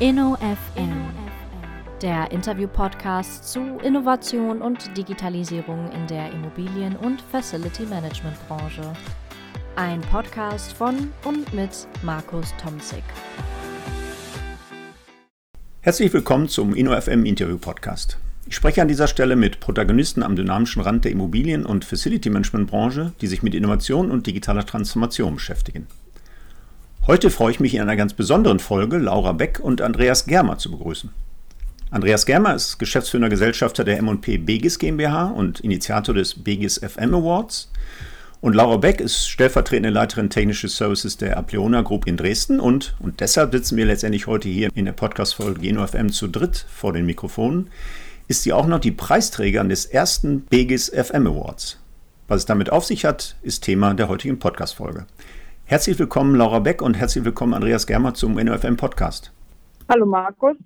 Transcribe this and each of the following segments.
InnoFM, der Interview-Podcast zu Innovation und Digitalisierung in der Immobilien- und Facility-Management-Branche. Ein Podcast von und mit Markus Tomzig. Herzlich willkommen zum InnoFM Interview-Podcast. Ich spreche an dieser Stelle mit Protagonisten am dynamischen Rand der Immobilien- und Facility-Management-Branche, die sich mit Innovation und digitaler Transformation beschäftigen. Heute freue ich mich in einer ganz besonderen Folge Laura Beck und Andreas Germer zu begrüßen. Andreas Germer ist geschäftsführender Gesellschafter der M&P Begis GmbH und Initiator des Begis FM Awards. Und Laura Beck ist stellvertretende Leiterin Technische Services der Apleona Group in Dresden und, und deshalb sitzen wir letztendlich heute hier in der Podcast-Folge Geno FM zu dritt vor den Mikrofonen, ist sie auch noch die Preisträgerin des ersten Begis FM Awards. Was es damit auf sich hat, ist Thema der heutigen Podcast-Folge. Herzlich willkommen, Laura Beck, und herzlich willkommen, Andreas Germer, zum NOFM Podcast. Hallo, Markus.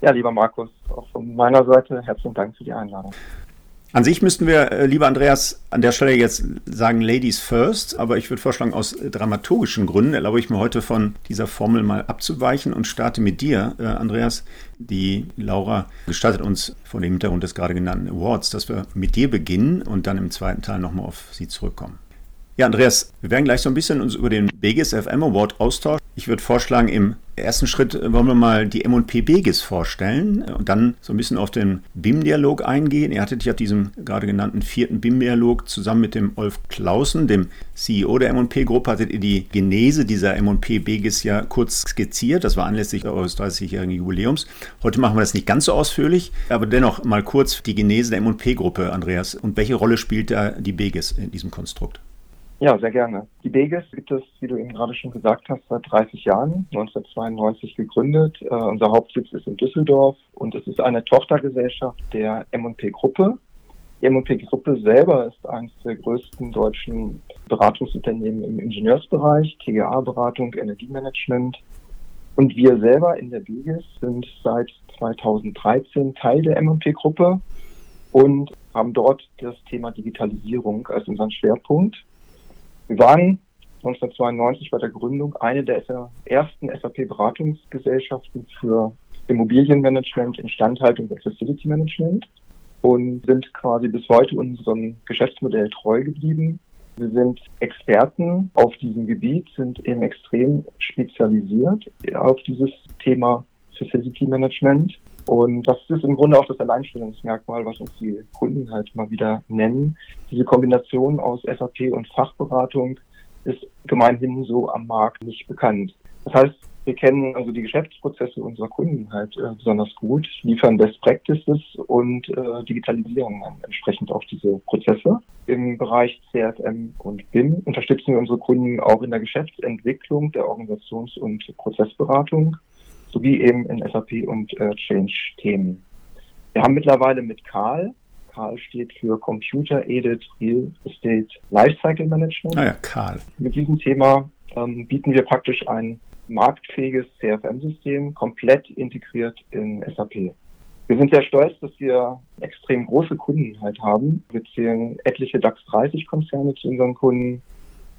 Ja, lieber Markus, auch von meiner Seite herzlichen Dank für die Einladung. An sich müssten wir, äh, lieber Andreas, an der Stelle jetzt sagen Ladies first, aber ich würde vorschlagen, aus dramaturgischen Gründen erlaube ich mir heute von dieser Formel mal abzuweichen und starte mit dir, äh, Andreas. Die Laura gestattet uns vor dem Hintergrund des gerade genannten Awards, dass wir mit dir beginnen und dann im zweiten Teil nochmal auf sie zurückkommen. Ja, Andreas, wir werden gleich so ein bisschen uns über den Begis FM Award austauschen. Ich würde vorschlagen, im ersten Schritt wollen wir mal die M&P Begis vorstellen und dann so ein bisschen auf den BIM-Dialog eingehen. Ihr hattet ja diesem gerade genannten vierten BIM-Dialog zusammen mit dem Olf Clausen, dem CEO der M&P-Gruppe, hattet ihr die Genese dieser M&P Begis ja kurz skizziert. Das war anlässlich eures 30-jährigen Jubiläums. Heute machen wir das nicht ganz so ausführlich, aber dennoch mal kurz die Genese der M&P-Gruppe, Andreas. Und welche Rolle spielt da die Begis in diesem Konstrukt? Ja, sehr gerne. Die Begis gibt es, wie du eben gerade schon gesagt hast, seit 30 Jahren, 1992 gegründet. Uh, unser Hauptsitz ist in Düsseldorf und es ist eine Tochtergesellschaft der M&P Gruppe. Die M&P Gruppe selber ist eines der größten deutschen Beratungsunternehmen im Ingenieursbereich, TGA-Beratung, Energiemanagement. Und wir selber in der Begis sind seit 2013 Teil der M&P Gruppe und haben dort das Thema Digitalisierung als unseren Schwerpunkt. Wir waren 1992 bei der Gründung eine der ersten SAP-Beratungsgesellschaften für Immobilienmanagement, Instandhaltung und Facility Management und sind quasi bis heute unserem Geschäftsmodell treu geblieben. Wir sind Experten auf diesem Gebiet, sind eben extrem spezialisiert auf dieses Thema Facility Management und das ist im Grunde auch das Alleinstellungsmerkmal, was uns die Kunden halt mal wieder nennen. Diese Kombination aus SAP und Fachberatung ist gemeinhin so am Markt nicht bekannt. Das heißt, wir kennen also die Geschäftsprozesse unserer Kunden halt äh, besonders gut, liefern Best Practices und äh, digitalisieren dann entsprechend auch diese Prozesse. Im Bereich CFM und BIM unterstützen wir unsere Kunden auch in der Geschäftsentwicklung, der Organisations- und Prozessberatung sowie eben in SAP und äh, Change-Themen. Wir haben mittlerweile mit Karl, Karl steht für Computer Aided Real Estate Lifecycle Management. Ah ja, Karl. Mit diesem Thema ähm, bieten wir praktisch ein marktfähiges CFM-System komplett integriert in SAP. Wir sind sehr stolz, dass wir extrem große Kunden halt haben. Wir zählen etliche DAX 30 Konzerne zu unseren Kunden,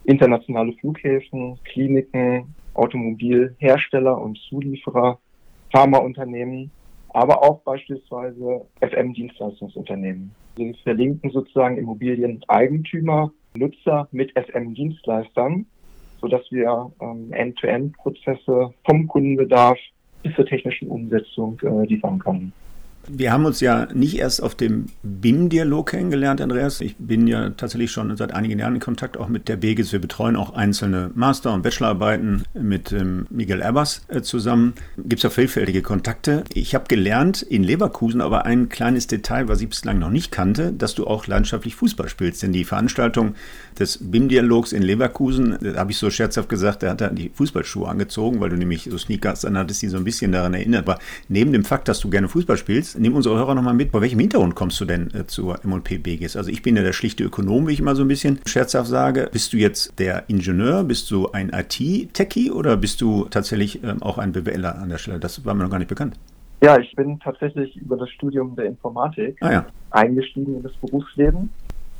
internationale Flughäfen, Kliniken, Automobilhersteller und Zulieferer, Pharmaunternehmen, aber auch beispielsweise FM-Dienstleistungsunternehmen. Wir verlinken sozusagen Immobilieneigentümer, Nutzer mit FM-Dienstleistern, sodass wir ähm, End-to-End-Prozesse vom Kundenbedarf bis zur technischen Umsetzung äh, liefern können. Wir haben uns ja nicht erst auf dem BIM-Dialog kennengelernt, Andreas. Ich bin ja tatsächlich schon seit einigen Jahren in Kontakt auch mit der BEGIS. Wir betreuen auch einzelne Master- und Bachelorarbeiten mit ähm, Miguel Erbers äh, zusammen. Gibt es ja vielfältige Kontakte. Ich habe gelernt in Leverkusen aber ein kleines Detail, was ich bislang noch nicht kannte, dass du auch leidenschaftlich Fußball spielst. Denn die Veranstaltung des BIM-Dialogs in Leverkusen, da habe ich so scherzhaft gesagt, da hat er die Fußballschuhe angezogen, weil du nämlich so Sneakers dann hattest, die so ein bisschen daran erinnert. Aber neben dem Fakt, dass du gerne Fußball spielst, nimm unsere Hörer nochmal mit, bei welchem Hintergrund kommst du denn äh, zur M&P BGS? Also ich bin ja der schlichte Ökonom, wie ich immer so ein bisschen scherzhaft sage. Bist du jetzt der Ingenieur, bist du ein IT-Techie oder bist du tatsächlich ähm, auch ein BWLer an der Stelle? Das war mir noch gar nicht bekannt. Ja, ich bin tatsächlich über das Studium der Informatik ah, ja. eingestiegen in das Berufsleben.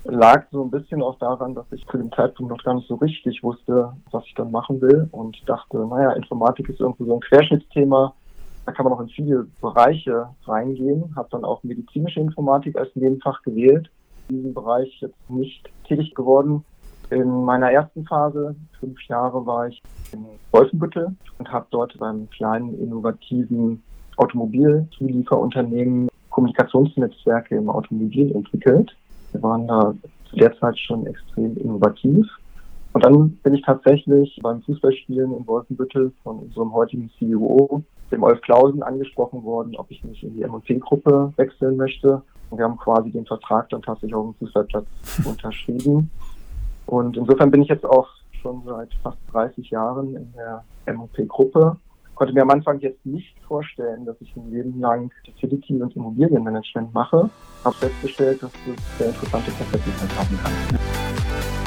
Lag so ein bisschen auch daran, dass ich zu dem Zeitpunkt noch gar nicht so richtig wusste, was ich dann machen will und dachte, naja, Informatik ist irgendwie so ein Querschnittsthema Da kann man auch in viele Bereiche reingehen. Habe dann auch medizinische Informatik als Nebenfach gewählt. In diesem Bereich jetzt nicht tätig geworden. In meiner ersten Phase, fünf Jahre, war ich in Wolfenbüttel und habe dort beim kleinen innovativen Automobilzulieferunternehmen Kommunikationsnetzwerke im Automobil entwickelt. Wir waren da zu der Zeit schon extrem innovativ. Und dann bin ich tatsächlich beim Fußballspielen in Wolfenbüttel von unserem heutigen CEO, dem Olf Klausen, angesprochen worden, ob ich nicht in die M&T-Gruppe wechseln möchte. Und wir haben quasi den Vertrag dann tatsächlich auf dem Fußballplatz unterschrieben. Und insofern bin ich jetzt auch schon seit fast 30 Jahren in der M&P-Gruppe. Konnte mir am Anfang jetzt nicht vorstellen, dass ich ein Leben lang Facility und Immobilienmanagement mache. Habe festgestellt, dass das sehr interessante Perspektiven haben kann.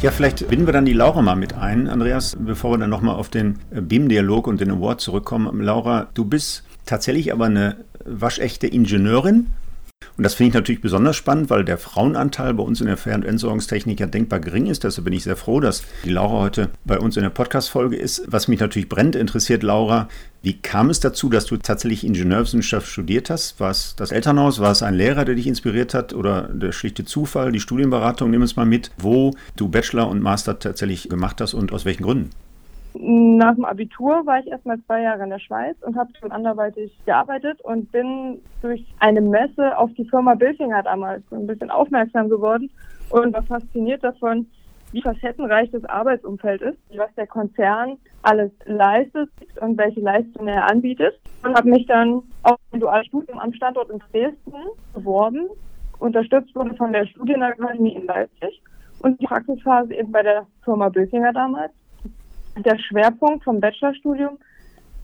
Ja, vielleicht binden wir dann die Laura mal mit ein, Andreas, bevor wir dann nochmal auf den BIM-Dialog und den Award zurückkommen. Laura, du bist tatsächlich aber eine waschechte Ingenieurin. Und das finde ich natürlich besonders spannend, weil der Frauenanteil bei uns in der Fern- und Entsorgungstechnik ja denkbar gering ist. Deshalb bin ich sehr froh, dass die Laura heute bei uns in der Podcast-Folge ist. Was mich natürlich brennt interessiert, Laura, wie kam es dazu, dass du tatsächlich Ingenieurwissenschaft studiert hast? War es das Elternhaus? War es ein Lehrer, der dich inspiriert hat? Oder der schlichte Zufall, die Studienberatung? Nimm uns mal mit, wo du Bachelor und Master tatsächlich gemacht hast und aus welchen Gründen? Nach dem Abitur war ich erstmal zwei Jahre in der Schweiz und habe schon anderweitig gearbeitet und bin durch eine Messe auf die Firma Bilfinger damals ein bisschen aufmerksam geworden und war fasziniert davon, wie facettenreich das Arbeitsumfeld ist, was der Konzern alles leistet und welche Leistungen er anbietet. Und habe mich dann auf ein duales Studium am Standort in Dresden beworben, unterstützt wurde von der Studienakademie in Leipzig und die Praxisphase eben bei der Firma Bilfinger damals. Der Schwerpunkt vom Bachelorstudium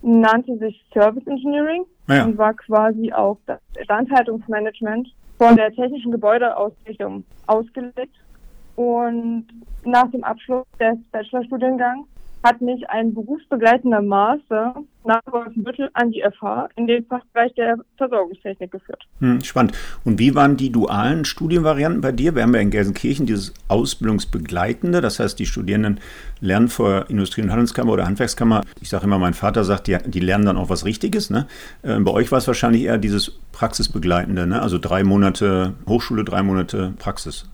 nannte sich Service Engineering ja. und war quasi auf das Instandhaltungsmanagement von der technischen Gebäudeausrichtung ausgelegt. Und nach dem Abschluss des Bachelorstudiengangs hat mich ein berufsbegleitender Master nach Wolfenbüttel an die FH in den Fachbereich der Versorgungstechnik geführt. Hm, spannend. Und wie waren die dualen Studienvarianten bei dir? Wir haben ja in Gelsenkirchen dieses Ausbildungsbegleitende, das heißt, die Studierenden lernen vor Industrie- und Handelskammer oder Handwerkskammer. Ich sage immer, mein Vater sagt, die, die lernen dann auch was Richtiges. Ne? Äh, bei euch war es wahrscheinlich eher dieses Praxisbegleitende, ne? also drei Monate Hochschule, drei Monate Praxis.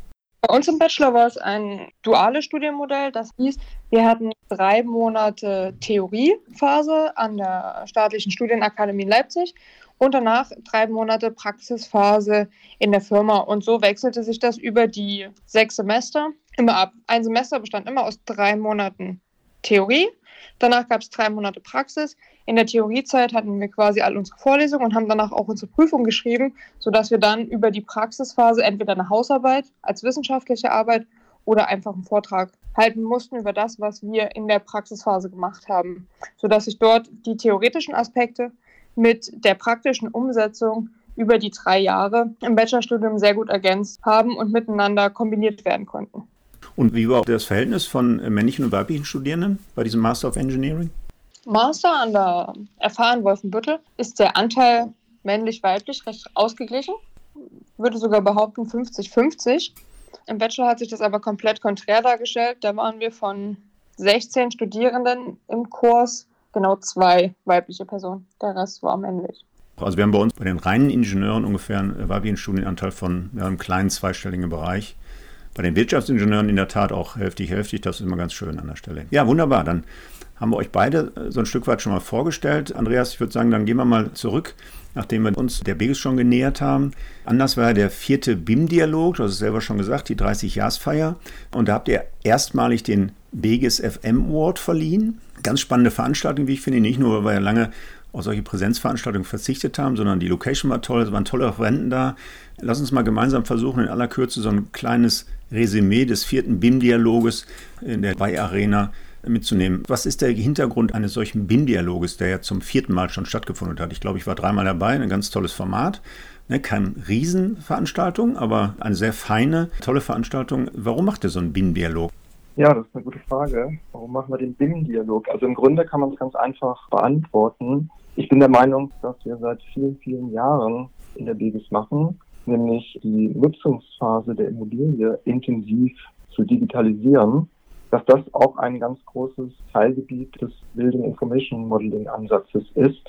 Bei uns im Bachelor war es ein duales Studienmodell. Das hieß, wir hatten drei Monate Theoriephase an der Staatlichen Studienakademie Leipzig und danach drei Monate Praxisphase in der Firma. Und so wechselte sich das über die sechs Semester immer ab. Ein Semester bestand immer aus drei Monaten Theorie Danach gab es drei Monate Praxis. In der Theoriezeit hatten wir quasi all unsere Vorlesungen und haben danach auch unsere Prüfung geschrieben, sodass wir dann über die Praxisphase entweder eine Hausarbeit als wissenschaftliche Arbeit oder einfach einen Vortrag halten mussten über das, was wir in der Praxisphase gemacht haben, sodass sich dort die theoretischen Aspekte mit der praktischen Umsetzung über die drei Jahre im Bachelorstudium sehr gut ergänzt haben und miteinander kombiniert werden konnten. Und wie war das Verhältnis von männlichen und weiblichen Studierenden bei diesem Master of Engineering? Master an der in Wolfenbüttel ist der Anteil männlich-weiblich recht ausgeglichen. Würde sogar behaupten 50-50. Im Bachelor hat sich das aber komplett konträr dargestellt. Da waren wir von 16 Studierenden im Kurs genau zwei weibliche Personen. Der Rest war männlich. Also wir haben bei uns bei den reinen Ingenieuren ungefähr einen weiblichen Studienanteil von ja, einem kleinen zweistelligen Bereich. Bei den Wirtschaftsingenieuren in der Tat auch hälftig, hälftig. Das ist immer ganz schön an der Stelle. Ja, wunderbar. Dann haben wir euch beide äh, so ein Stück weit schon mal vorgestellt. Andreas, ich würde sagen, dann gehen wir mal zurück, nachdem wir uns der Begis schon genähert haben. Anders war der vierte BIM-Dialog, du hast es selber schon gesagt, die 30-Jahresfeier. Und da habt ihr erstmalig den Begis FM Award verliehen. Ganz spannende Veranstaltung, wie ich finde, nicht nur, weil wir lange auf solche Präsenzveranstaltungen verzichtet haben, sondern die Location war toll, es waren tolle Referenten da. Lass uns mal gemeinsam versuchen, in aller Kürze so ein kleines Resümee des vierten BIM-Dialoges in der Bay Arena mitzunehmen. Was ist der Hintergrund eines solchen BIM-Dialoges, der ja zum vierten Mal schon stattgefunden hat? Ich glaube, ich war dreimal dabei, ein ganz tolles Format. Ne, keine Riesenveranstaltung, aber eine sehr feine, tolle Veranstaltung. Warum macht ihr so einen BIM-Dialog? Ja, das ist eine gute Frage. Warum machen wir den BIM-Dialog? Also im Grunde kann man es ganz einfach beantworten. Ich bin der Meinung, dass wir seit vielen, vielen Jahren in der BIGIS machen, nämlich die Nutzungsphase der Immobilie intensiv zu digitalisieren. dass das auch ein ganz großes Teilgebiet des Building Information Modeling Ansatzes ist.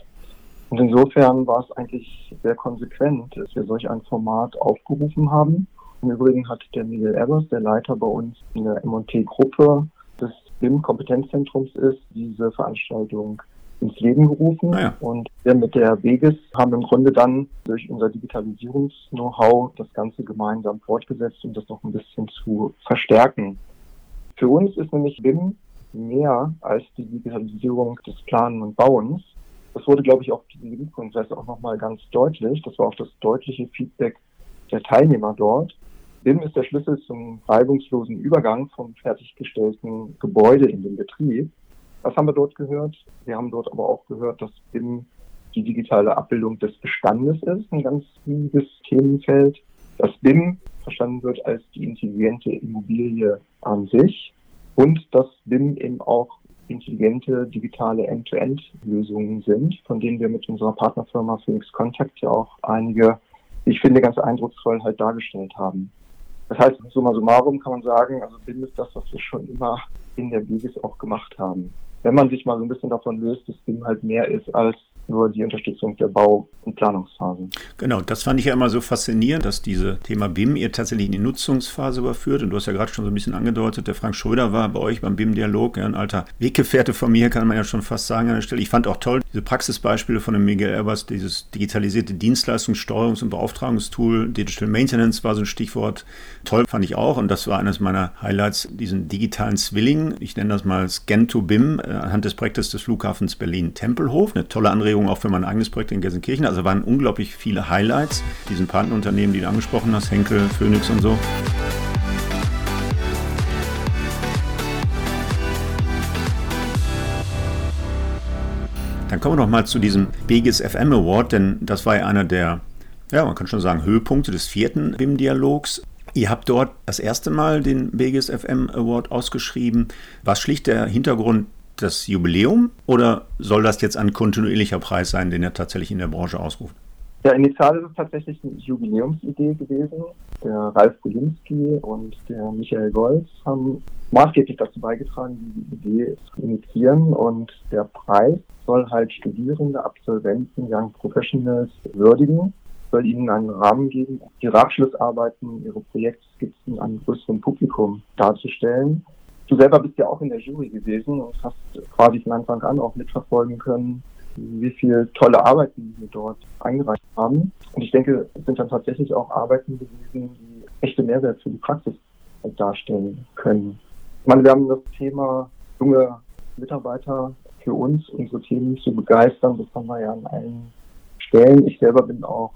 Und insofern war es eigentlich sehr konsequent, dass wir solch ein Format aufgerufen haben. Im Übrigen hat der Miguel Evers, der Leiter bei uns in der MT-Gruppe des BIM-Kompetenzzentrums ist, diese Veranstaltung ins Leben gerufen. Ah ja. Und wir mit der Weges haben im Grunde dann durch unser Digitalisierungs-Know-how das Ganze gemeinsam fortgesetzt, um das noch ein bisschen zu verstärken. Für uns ist nämlich BIM mehr als die Digitalisierung des Planen und Bauens. Das wurde, glaube ich, auf diesem BIM-Kongress auch nochmal ganz deutlich. Das war auch das deutliche Feedback der Teilnehmer dort. BIM ist der Schlüssel zum reibungslosen Übergang vom fertiggestellten Gebäude in den Betrieb. Was haben wir dort gehört? Wir haben dort aber auch gehört, dass BIM die digitale Abbildung des Bestandes ist, ein ganz wichtiges Themenfeld. Dass BIM verstanden wird als die intelligente Immobilie an sich und dass BIM eben auch intelligente digitale End-to-End-Lösungen sind, von denen wir mit unserer Partnerfirma Phoenix Contact ja auch einige, ich finde, ganz eindrucksvoll halt dargestellt haben. Das heißt, summa summarum kann man sagen, also BIM ist das, was wir schon immer in der Bigis auch gemacht haben wenn man sich mal so ein bisschen davon löst, dass BIM halt mehr ist als nur die Unterstützung der Bau- und Planungsphase. Genau, das fand ich ja immer so faszinierend, dass dieses Thema BIM ihr tatsächlich in die Nutzungsphase überführt. Und du hast ja gerade schon so ein bisschen angedeutet, der Frank Schröder war bei euch beim BIM-Dialog, ja, ein alter Weggefährte von mir, kann man ja schon fast sagen an der Stelle. Ich fand auch toll diese Praxisbeispiele von dem Miguel Erbers, dieses digitalisierte Dienstleistungssteuerungs- und Beauftragungstool, Digital Maintenance war so ein Stichwort. Toll fand ich auch. Und das war eines meiner Highlights, diesen digitalen Zwilling. Ich nenne das mal Scan to BIM, äh, anhand des Projektes des Flughafens Berlin-Tempelhof. Eine tolle Anregung Anregungen auch für mein eigenes Projekt in Gelsenkirchen. Also waren unglaublich viele Highlights. Diesen Partnerunternehmen, die du angesprochen hast, Henkel, Phoenix und so. Dann kommen wir noch mal zu diesem BGS FM Award, denn das war ja einer der, ja, man kann schon sagen, Höhepunkte des vierten BIM-Dialogs. Ihr habt dort das erste Mal den BGS FM Award ausgeschrieben. Was schlicht der Hintergrund das Jubiläum oder soll das jetzt ein kontinuierlicher Preis sein, den er tatsächlich in der Branche ausruft? Ja, initial ist es tatsächlich eine Jubiläumsidee gewesen. Der Ralf Gulinski und der Michael Golz haben maßgeblich dazu beigetragen, die Idee zu initiieren und der Preis soll halt Studierende, Absolventen, Young Professionals würdigen, soll ihnen einen Rahmen geben, ihre Abschlussarbeiten, ihre Projektskizzen einem größeren Publikum darzustellen Du selber bist ja auch in der Jury gewesen und hast quasi von Anfang an auch mitverfolgen können, wie viele tolle Arbeiten wir dort eingereicht haben. Und ich denke, es sind dann tatsächlich auch Arbeiten gewesen, die echte Mehrwert für die Praxis darstellen können. Ich meine, wir haben das Thema junge Mitarbeiter für uns, unsere Themen zu begeistern. Das haben wir ja an allen Stellen. Ich selber bin auch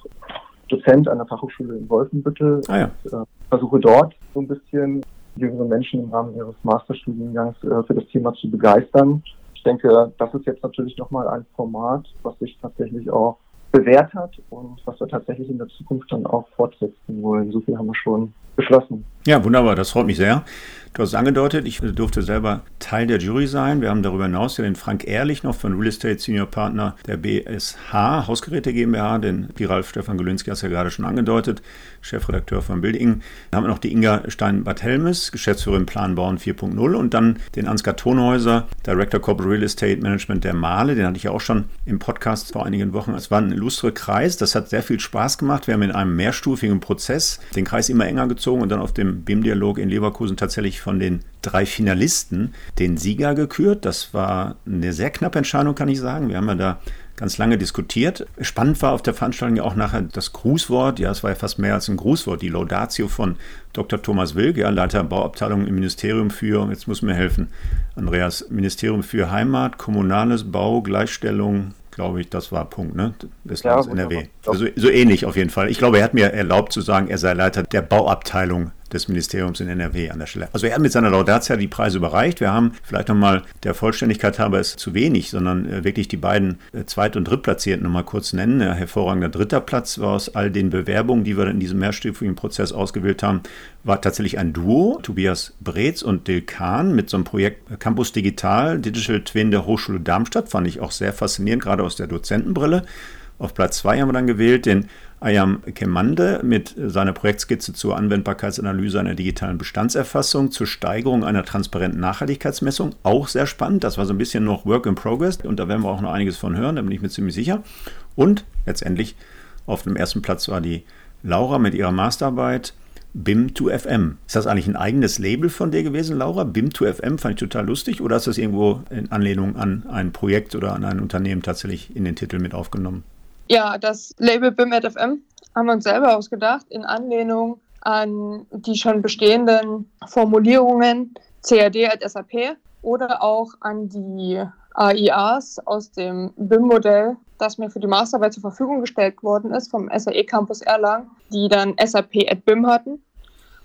Dozent an der Fachhochschule in Wolfenbüttel. Ah ja. und, äh, versuche dort so ein bisschen jüngere Menschen im Rahmen ihres Masterstudiengangs äh, für das Thema zu begeistern. Ich denke, das ist jetzt natürlich nochmal ein Format, was sich tatsächlich auch bewährt hat und was wir tatsächlich in der Zukunft dann auch fortsetzen wollen. So viel haben wir schon beschlossen. Ja, wunderbar, das freut mich sehr. Du hast es angedeutet, ich durfte selber Teil der Jury sein. Wir haben darüber hinaus ja den Frank Ehrlich noch von Real Estate Senior Partner der BSH Hausgeräte GmbH, den Ralf Stefan Gelünski hast ja gerade schon angedeutet, Chefredakteur von Bilding. Dann haben wir noch die Inga Stein-Bad Helmes, Geschäftsführerin Planbauen 4.0 und dann den Ansgar Tonhäuser, Director Corporate Real Estate Management der Male. Den hatte ich ja auch schon im Podcast vor einigen Wochen. Es war ein illustre Kreis. Das hat sehr viel Spaß gemacht. Wir haben in einem mehrstufigen Prozess den Kreis immer enger gezogen und dann auf dem BIM-Dialog in Leverkusen tatsächlich von den drei Finalisten den Sieger gekürt. Das war eine sehr knappe Entscheidung, kann ich sagen. Wir haben ja da ganz lange diskutiert. Spannend war auf der Veranstaltung ja auch nachher das Grußwort. Ja, es war ja fast mehr als ein Grußwort. Die Laudatio von Dr. Thomas Wilk, ja, Leiter Bauabteilung im Ministerium für, jetzt muss mir helfen, Andreas, Ministerium für Heimat, Kommunales, Bau, Gleichstellung, glaube ich, das war Punkt, ne? Des ja, NRW. Also, so ähnlich auf jeden Fall. Ich glaube, er hat mir erlaubt zu sagen, er sei Leiter der Bauabteilung des Ministeriums in NRW an der Stelle. Also er hat mit seiner Laudatia die Preise überreicht. Wir haben vielleicht nochmal der Vollständigkeit halber ist zu wenig, sondern äh, wirklich die beiden äh, Zweit- und Drittplatzierten nochmal kurz nennen. Ein hervorragender dritter Platz war aus all den Bewerbungen, die wir in diesem mehrstufigen Prozess ausgewählt haben, war tatsächlich ein Duo, Tobias Breetz und Dil Kahn mit so einem Projekt Campus Digital, Digital Twin der Hochschule Darmstadt. Fand ich auch sehr faszinierend, gerade aus der Dozentenbrille. Auf Platz 2 haben wir dann gewählt den Ayam Kemande mit seiner Projektskizze zur Anwendbarkeitsanalyse einer digitalen Bestandserfassung zur Steigerung einer transparenten Nachhaltigkeitsmessung. Auch sehr spannend. Das war so ein bisschen noch Work in Progress und da werden wir auch noch einiges von hören, da bin ich mir ziemlich sicher. Und letztendlich auf dem ersten Platz war die Laura mit ihrer Masterarbeit BIM2FM. Ist das eigentlich ein eigenes Label von dir gewesen, Laura? BIM2FM fand ich total lustig oder ist das irgendwo in Anlehnung an ein Projekt oder an ein Unternehmen tatsächlich in den Titel mit aufgenommen? Ja, das Label BIM2FM haben wir uns selber ausgedacht in Anlehnung an die schon bestehenden Formulierungen CAD als SAP oder auch an die AIAs aus dem BIM-Modell, das mir für die Masterarbeit zur Verfügung gestellt worden ist vom SAE Campus Erlangen, die dann SAP at BIM hatten.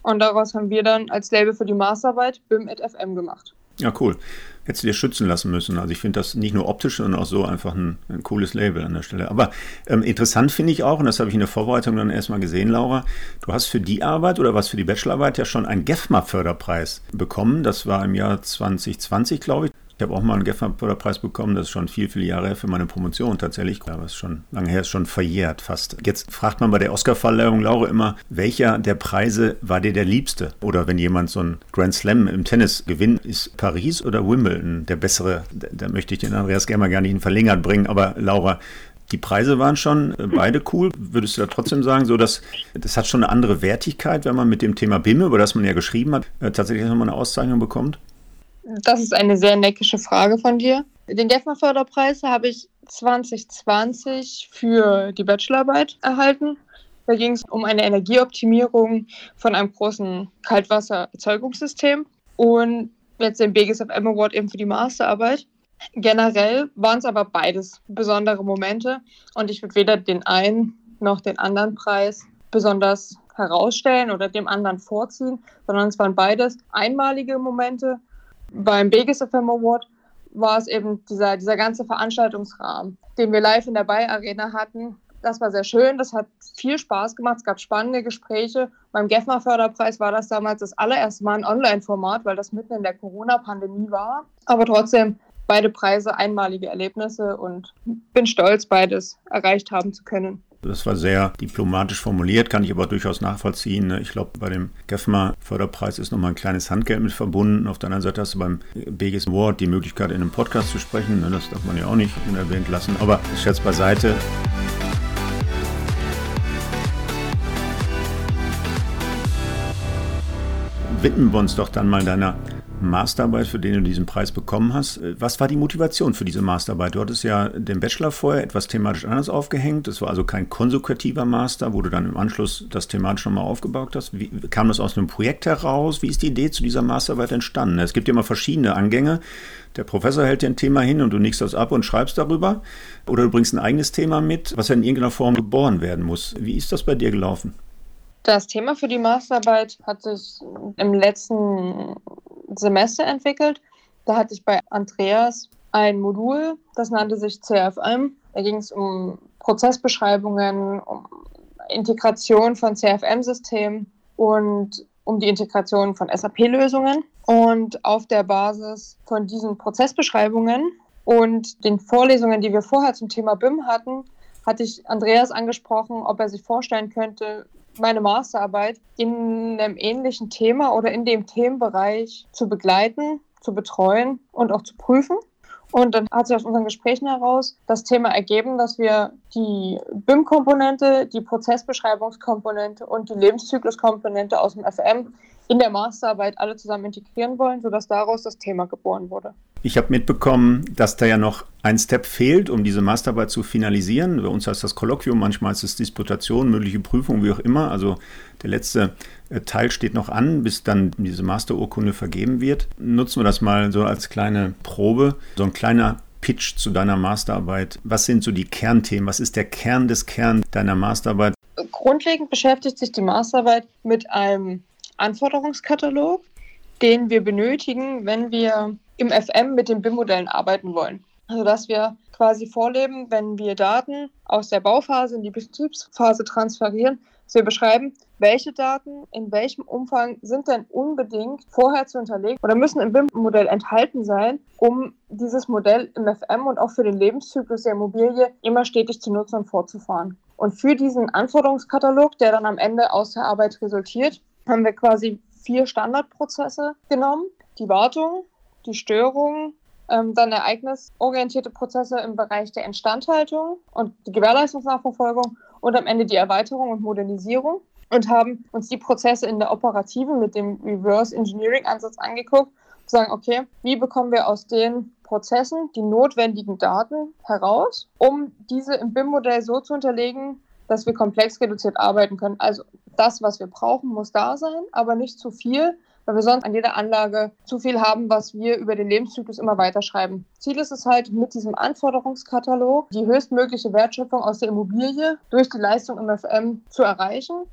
Und daraus haben wir dann als Label für die Masterarbeit BIM at FM gemacht. Ja, cool. Hättest du dir schützen lassen müssen. Also ich finde das nicht nur optisch, sondern auch so einfach ein, ein cooles Label an der Stelle. Aber ähm, interessant finde ich auch, und das habe ich in der Vorbereitung dann erstmal gesehen, Laura, du hast für die Arbeit oder was für die Bachelorarbeit ja schon einen GEFMA-Förderpreis bekommen. Das war im Jahr 2020, glaube ich. Ich habe auch mal einen GEFA-Förderpreis bekommen, das ist schon viel, viele Jahre her für meine Promotion tatsächlich. Aber es ist schon lange her, ist schon verjährt fast. Jetzt fragt man bei der Oscar-Verleihung, Laura, immer, welcher der Preise war dir der liebste? Oder wenn jemand so einen Grand Slam im Tennis gewinnt, ist Paris oder Wimbledon der bessere? Da, da möchte ich den Andreas gerne mal gar nicht in Verlängert bringen. Aber Laura, die Preise waren schon äh, beide cool. Würdest du da trotzdem sagen, so dass das hat schon eine andere Wertigkeit, wenn man mit dem Thema BIM, über das man ja geschrieben hat, äh, tatsächlich nochmal eine Auszeichnung bekommt? Das ist eine sehr neckische Frage von dir. Den GEFMA-Förderpreis habe ich 2020 für die Bachelorarbeit erhalten. Da ging es um eine Energieoptimierung von einem großen Kaltwassererzeugungssystem und jetzt den BGSFM Award eben für die Masterarbeit. Generell waren es aber beides besondere Momente und ich würde weder den einen noch den anderen Preis besonders herausstellen oder dem anderen vorziehen, sondern es waren beides einmalige Momente beim Vegas FM Award war es eben dieser, dieser ganze Veranstaltungsrahmen, den wir live in der Bay Arena hatten. Das war sehr schön, das hat viel Spaß gemacht, es gab spannende Gespräche. Beim GEFMA Förderpreis war das damals das allererste Mal ein Online-Format, weil das mitten in der Corona-Pandemie war. Aber trotzdem beide Preise einmalige Erlebnisse und bin stolz, beides erreicht haben zu können. Das war sehr diplomatisch formuliert, kann ich aber durchaus nachvollziehen. Ne? Ich glaube, bei dem GEFMA-Förderpreis ist nochmal ein kleines Handgeld mit verbunden. Auf der anderen Seite hast du beim BGS Award die Möglichkeit, in einem Podcast zu sprechen. Ne? Das darf man ja auch nicht unerwähnt lassen. Aber Scherz beiseite. Widmen wir uns doch dann mal deiner Masterarbeit, für den du diesen Preis bekommen hast. Was war die Motivation für diese Masterarbeit? Du hattest ja den Bachelor vorher etwas thematisch anders aufgehängt. Es war also kein konsekutiver Master, wo du dann im Anschluss das thematisch nochmal aufgebaut hast. Wie, kam das aus einem Projekt heraus? Wie ist die Idee zu dieser Masterarbeit entstanden? Es gibt ja immer verschiedene Angänge. Der Professor hält dir ein Thema hin und du nickst das ab und schreibst darüber. Oder du bringst ein eigenes Thema mit, was ja in irgendeiner Form geboren werden muss. Wie ist das bei dir gelaufen? Das Thema für die Masterarbeit hat sich im letzten Semester entwickelt. Da hatte ich bei Andreas ein Modul, das nannte sich CFM. Da ging es um Prozessbeschreibungen, um Integration von CFM-Systemen und um die Integration von SAP-Lösungen. Und auf der Basis von diesen Prozessbeschreibungen und den Vorlesungen, die wir vorher zum Thema BIM hatten, hatte ich Andreas angesprochen, ob er sich vorstellen könnte, meine Masterarbeit in einem ähnlichen Thema oder in dem Themenbereich zu begleiten, zu betreuen und auch zu prüfen. Und dann hat sich aus unseren Gesprächen heraus das Thema ergeben, dass wir die BIM-Komponente, die Prozessbeschreibungskomponente und die Lebenszykluskomponente aus dem FM in der Masterarbeit alle zusammen integrieren wollen, sodass daraus das Thema geboren wurde. Ich habe mitbekommen, dass da ja noch ein Step fehlt, um diese Masterarbeit zu finalisieren. Bei uns heißt das Kolloquium, manchmal ist es Disputation, mündliche Prüfung, wie auch immer. Also der letzte äh, Teil steht noch an, bis dann diese Masterurkunde vergeben wird. Nutzen wir das mal so als kleine Probe, so ein kleiner Pitch zu deiner Masterarbeit. Was sind so die Kernthemen? Was ist der Kern des Kern deiner Masterarbeit? Grundlegend beschäftigt sich die Masterarbeit mit einem Anforderungskatalog, den wir benötigen, wenn wir im FM mit den BIM-Modellen arbeiten wollen. Also dass wir quasi vorleben, wenn wir Daten aus der Bauphase in die Betriebsphase transferieren, dass wir beschreiben, welche Daten in welchem Umfang sind denn unbedingt vorher zu hinterlegen oder müssen im BIM-Modell enthalten sein, um dieses Modell im FM und auch für den Lebenszyklus der Immobilie immer stetig zu nutzen und fortzufahren. Und für diesen Anforderungskatalog, der dann am Ende aus der Arbeit resultiert, haben wir quasi vier Standardprozesse genommen. Die Wartung, die Störung, ähm, dann ereignisorientierte Prozesse im Bereich der Instandhaltung und die Gewährleistungsnachverfolgung und am Ende die Erweiterung und Modernisierung und haben uns die Prozesse in der operativen mit dem Reverse Engineering Ansatz angeguckt zu sagen, okay, wie bekommen wir aus den Prozessen die notwendigen Daten heraus, um diese im BIM-Modell so zu unterlegen, dass wir komplex reduziert arbeiten können. Also das, was wir brauchen, muss da sein, aber nicht zu viel, weil wir sonst an jeder Anlage zu viel haben, was wir über den Lebenszyklus immer weiterschreiben. Ziel ist es halt, mit diesem Anforderungskatalog die höchstmögliche Wertschöpfung aus der Immobilie durch die Leistung im FM zu erreichen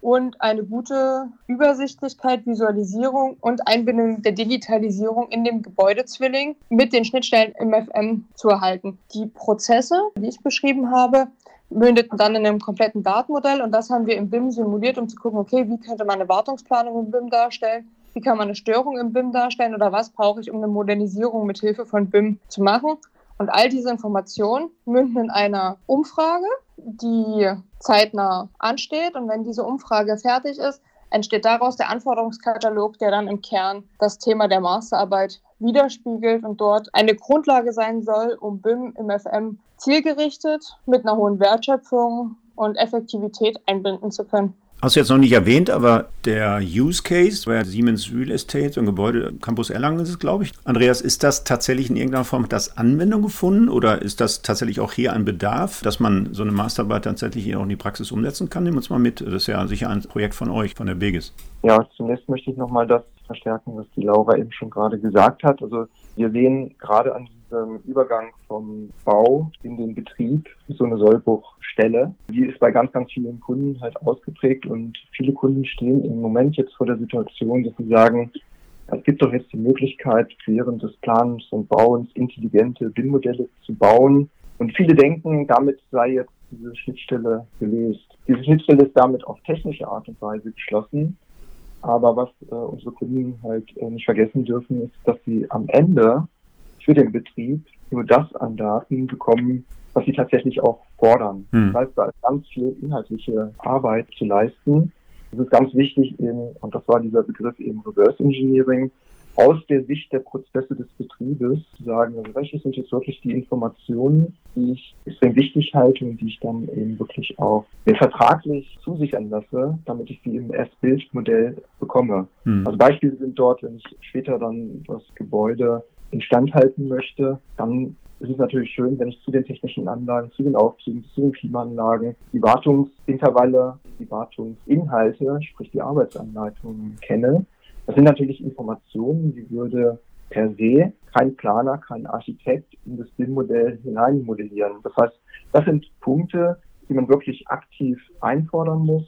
und eine gute Übersichtlichkeit, Visualisierung und Einbindung der Digitalisierung in dem Gebäudezwilling mit den Schnittstellen im FM zu erhalten. Die Prozesse, die ich beschrieben habe, mündeten dann in einem kompletten Datenmodell und das haben wir im BIM simuliert, um zu gucken, okay, wie könnte man eine Wartungsplanung im BIM darstellen, wie kann man eine Störung im BIM darstellen oder was brauche ich, um eine Modernisierung mit Hilfe von BIM zu machen. Und all diese Informationen münden in einer Umfrage, die zeitnah ansteht. Und wenn diese Umfrage fertig ist, entsteht daraus der Anforderungskatalog, der dann im Kern das Thema der Masterarbeit widerspiegelt und dort eine Grundlage sein soll, um BIM im FM zielgerichtet mit einer hohen Wertschöpfung und Effektivität einbinden zu können. Hast du jetzt noch nicht erwähnt, aber der Use Case bei Siemens Real Estate und Gebäude Campus Erlangen ist es, glaube ich. Andreas, ist das tatsächlich in irgendeiner Form das Anwendung gefunden oder ist das tatsächlich auch hier ein Bedarf, dass man so eine Masterarbeit tatsächlich hier auch in die Praxis umsetzen kann? Nehmen wir uns mal mit. Das ist ja sicher ein Projekt von euch, von der Begis. Ja, zunächst möchte ich nochmal das verstärken, was die Laura eben schon gerade gesagt hat. Also wir sehen gerade an diesem Übergang vom Bau in den Betrieb so eine Sollbruchstelle. Die ist bei ganz, ganz vielen Kunden halt ausgeprägt und viele Kunden stehen im Moment jetzt vor der Situation, dass sie sagen, es gibt doch jetzt die Möglichkeit, während des Planens und Bauens intelligente BIM-Modelle zu bauen. Und viele denken, damit sei jetzt diese Schnittstelle gelöst. Diese Schnittstelle ist damit auf technische Art und Weise geschlossen. Aber was äh, unsere Kunden halt äh, nicht vergessen dürfen, ist, dass sie am Ende für den Betrieb nur das an Daten bekommen, was sie tatsächlich auch fordern. Hm. Das heißt, da ist ganz viel inhaltliche Arbeit zu leisten. Es ist ganz wichtig eben, und das war dieser Begriff eben Reverse Engineering, aus der Sicht der Prozesse des Betriebes zu sagen, also welche sind jetzt wirklich die Informationen, die ich extrem wichtig halte und die ich dann eben wirklich auch mir vertraglich zusichern lasse, damit ich sie im S-Bild-Modell bekomme. Hm. Also Beispiele sind dort, wenn ich später dann das Gebäude instand halten möchte, dann ist es natürlich schön, wenn ich zu den technischen Anlagen, zu den Aufzügen, zu den Klimaanlagen die Wartungsintervalle, die Wartungsinhalte, sprich die Arbeitsanleitungen kenne das sind natürlich Informationen, die würde per se kein Planer, kein Architekt in das BIM-Modell hineinmodellieren. Das heißt, das sind Punkte, die man wirklich aktiv einfordern muss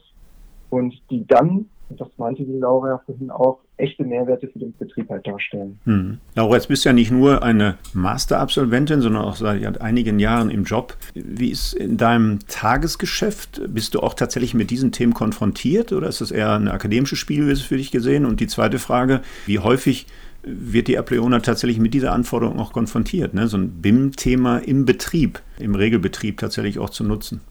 und die dann, das meinte die Laura ja vorhin auch, echte Mehrwerte für den Betrieb halt darstellen. Hm. Laura, jetzt bist du ja nicht nur eine Masterabsolventin, sondern auch seit einigen Jahren im Job. Wie ist in deinem Tagesgeschäft? Bist du auch tatsächlich mit diesen Themen konfrontiert oder ist das eher eine akademische Spielwiese für dich gesehen? Und die zweite Frage, wie häufig wird die Apleona tatsächlich mit dieser Anforderung auch konfrontiert, ne? so ein BIM-Thema im Betrieb, im Regelbetrieb tatsächlich auch zu nutzen?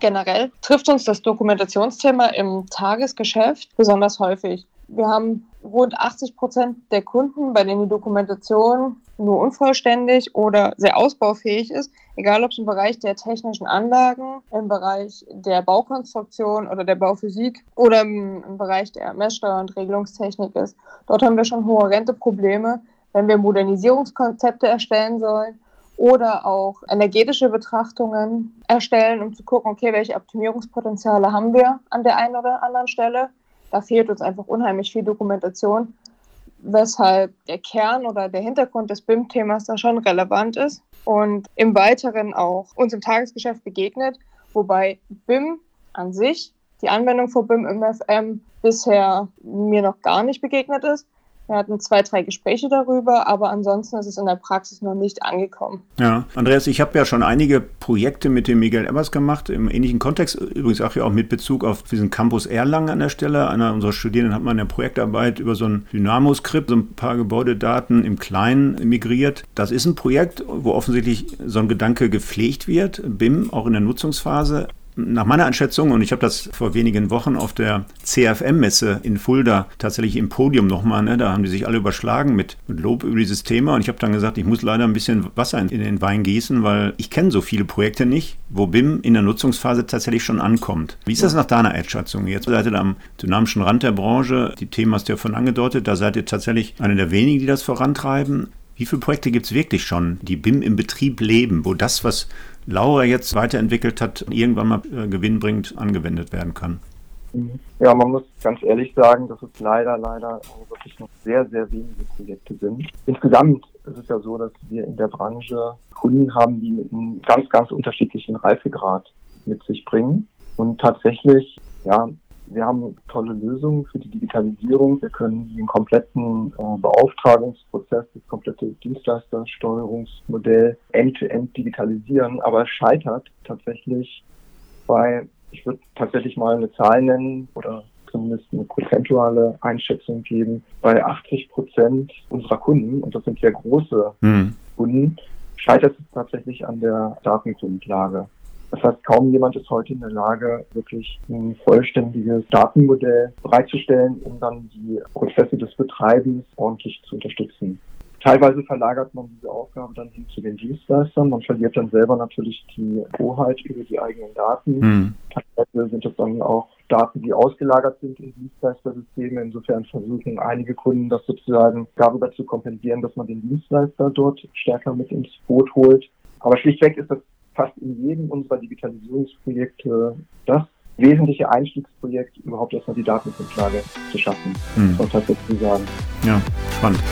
Generell trifft uns das Dokumentationsthema im Tagesgeschäft besonders häufig. Wir haben rund 80 Prozent der Kunden, bei denen die Dokumentation nur unvollständig oder sehr ausbaufähig ist, egal ob es im Bereich der technischen Anlagen, im Bereich der Baukonstruktion oder der Bauphysik oder im, Bereich der Messsteuer- und Regelungstechnik ist. Dort haben wir schon horrende Probleme, wenn wir Modernisierungskonzepte erstellen sollen oder auch energetische Betrachtungen erstellen, um zu gucken, okay, welche Optimierungspotenziale haben wir an der einen oder anderen Stelle da fehlt uns einfach unheimlich viel Dokumentation, weshalb der Kern oder der Hintergrund des BIM-Themas da schon relevant ist und im Weiteren auch uns im Tagesgeschäft begegnet, wobei BIM an sich, die Anwendung von BIM im FM bisher mir noch gar nicht begegnet ist. Wir hatten zwei, drei Gespräche darüber, aber ansonsten ist es in der Praxis noch nicht angekommen. Ja, Andreas, ich habe ja schon einige Projekte mit dem Miguel Ebbers gemacht, im ähnlichen Kontext, übrigens auch, ja auch mit Bezug auf diesen Campus Erlangen an der Stelle. Einer unserer Studierenden hat mal in der Projektarbeit über so ein Dynamo-Skript, so ein paar Gebäudedaten im Kleinen migriert. Das ist ein Projekt, wo offensichtlich so ein Gedanke gepflegt wird, BIM, auch in der Nutzungsphase nach meiner Einschätzung, und ich habe das vor wenigen Wochen auf der CFM-Messe in Fulda tatsächlich im Podium nochmal, ne, da haben die sich alle überschlagen mit, mit Lob über dieses Thema. Und ich habe dann gesagt, ich muss leider ein bisschen Wasser in, in den Wein gießen, weil ich kenne so viele Projekte nicht, wo BIM in der Nutzungsphase tatsächlich schon ankommt. Wie ist das nach deiner Einschätzung? Jetzt seid ihr da am dynamischen Rand der Branche. Die Themen hast du ja von angedeutet. Da seid ihr tatsächlich eine der wenigen, die das vorantreiben. Wie viele Projekte gibt es wirklich schon, die BIM im Betrieb leben, wo das, was Laura jetzt weiterentwickelt hat, irgendwann mal äh, gewinnbringend angewendet werden kann? Mhm. Ja, man muss ganz ehrlich sagen, dass es leider, leider wirklich noch sehr, sehr wenige Projekte sind. Insgesamt ist es ja so, dass wir in der Branche Kunden haben, die einen ganz, ganz unterschiedlichen Reifegrad mit sich bringen. Und tatsächlich, ja, wir haben tolle Lösungen für die Digitalisierung. Wir können den kompletten äh, Beauftragungsprozess, das komplette Dienstleistersteuerungsmodell end-to-end digitalisieren, aber es scheitert tatsächlich bei, ich würde tatsächlich mal eine Zahl nennen oder zumindest eine prozentuale Einschätzung geben, bei 80 Prozent unserer Kunden, und das sind ja große mhm. Kunden, scheitert es tatsächlich an der Datengrundlage. Das heißt, kaum jemand ist heute in der Lage, wirklich ein vollständiges Datenmodell bereitzustellen, um dann die Prozesse des Betreibens ordentlich zu unterstützen. Teilweise verlagert man diese Aufgabe dann hin zu den Dienstleistern. Man verliert dann selber natürlich die Hoheit über die eigenen Daten. Mhm. Teilweise sind es dann auch Daten, die ausgelagert sind in Dienstleistersysteme. Insofern versuchen einige Kunden das sozusagen darüber zu kompensieren, dass man den Dienstleister dort stärker mit ins Boot holt. Aber schlichtweg ist das fast in jedem unserer Digitalisierungsprojekte das wesentliche Einstiegsprojekt, überhaupt erstmal die Datengrundlage zu schaffen. Hm. Das tatsächlich sagen. Ja, spannend.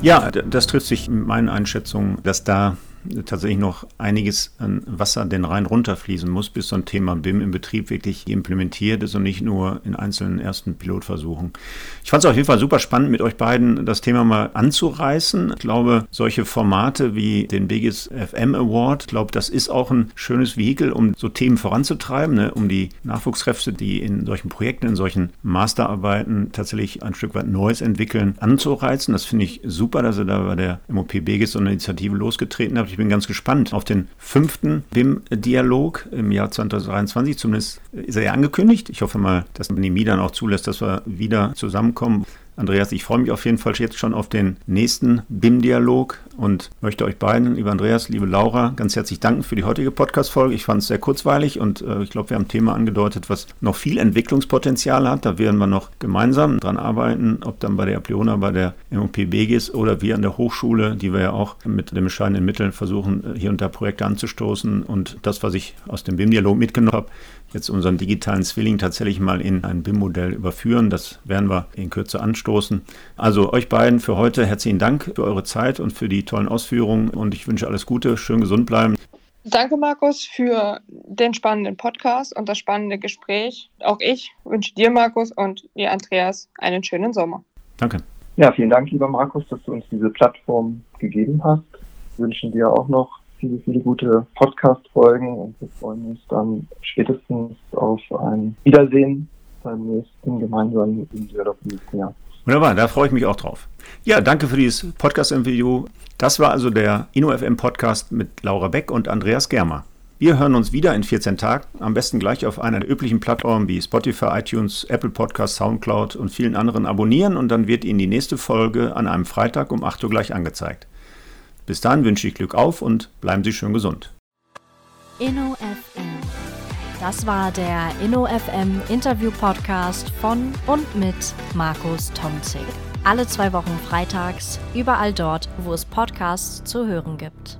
Ja, das trifft sich in meinen Einschätzungen, dass da tatsächlich noch einiges an Wasser den Rhein runterfließen muss, bis so ein Thema BIM im Betrieb wirklich implementiert ist und nicht nur in einzelnen ersten Pilotversuchen. Ich fand es auf jeden Fall super spannend, mit euch beiden das Thema mal anzureißen. Ich glaube, solche Formate wie den Biggest FM Award, ich glaube, das ist auch ein schönes Vehikel, um so Themen voranzutreiben, ne? um die Nachwuchskräfte, die in solchen Projekten, in solchen Masterarbeiten tatsächlich ein Stück weit Neues entwickeln, anzureizen. Das finde ich super, dass ihr da bei der MOP Begis so eine Initiative losgetreten habt. Ich bin ganz gespannt auf den fünften BIM-Dialog im Jahr 2023. Zumindest ist er ja angekündigt. Ich hoffe mal, dass die Pandemie dann auch zulässt, dass wir wieder zusammenkommen. Andreas, ich freue mich auf jeden Fall jetzt schon auf den nächsten BIM-Dialog und möchte euch beiden, lieber Andreas, liebe Laura, ganz herzlich danken für die heutige Podcast-Folge. Ich fand es sehr kurzweilig und äh, ich glaube, wir haben ein Thema angedeutet, was noch viel Entwicklungspotenzial hat. Da werden wir noch gemeinsam dran arbeiten, ob dann bei der Apleona, bei der MOP BGIS oder wir an der Hochschule, die wir ja auch mit den bescheidenen Mitteln versuchen, äh, hier und da Projekte anzustoßen. Und das, was ich aus dem BIM-Dialog mitgenommen habe, jetzt unseren digitalen Zwilling tatsächlich mal in ein BIM-Modell überführen. Das werden wir in Kürze anstoßen. Also euch beiden für heute herzlichen Dank für eure Zeit und für die tollen Ausführungen und ich wünsche alles Gute, schön gesund bleiben. Danke, Markus, für den spannenden Podcast und das spannende Gespräch. Auch ich wünsche dir, Markus, und dir, Andreas, einen schönen Sommer. Danke. Ja, vielen Dank, lieber Markus, dass du uns diese Plattform gegeben hast. Wir wünschen dir auch noch viele, viele gute Podcast-Folgen und wir freuen uns dann spätestens auf ein Wiedersehen beim nächsten gemeinsamen Interview im nächsten Jahr. Wunderbar, da freue ich mich auch drauf. Ja, danke für dieses Podcast-Interview. Das war also der InnoFM Podcast mit Laura Beck und Andreas Germer. Wir hören uns wieder in 14 Tagen, am besten gleich auf einer der üblichen Plattformen wie Spotify, iTunes, Apple Podcasts, Soundcloud und vielen anderen abonnieren und dann wird Ihnen die nächste Folge an einem Freitag um 8 Uhr gleich angezeigt. Bis dahin wünsche ich Glück auf und bleiben Sie schön gesund. InnoFM. Das war der InnoFM Interview Podcast von und mit Markus Tomzig. Alle zwei Wochen freitags, überall dort, wo es Podcasts zu hören gibt.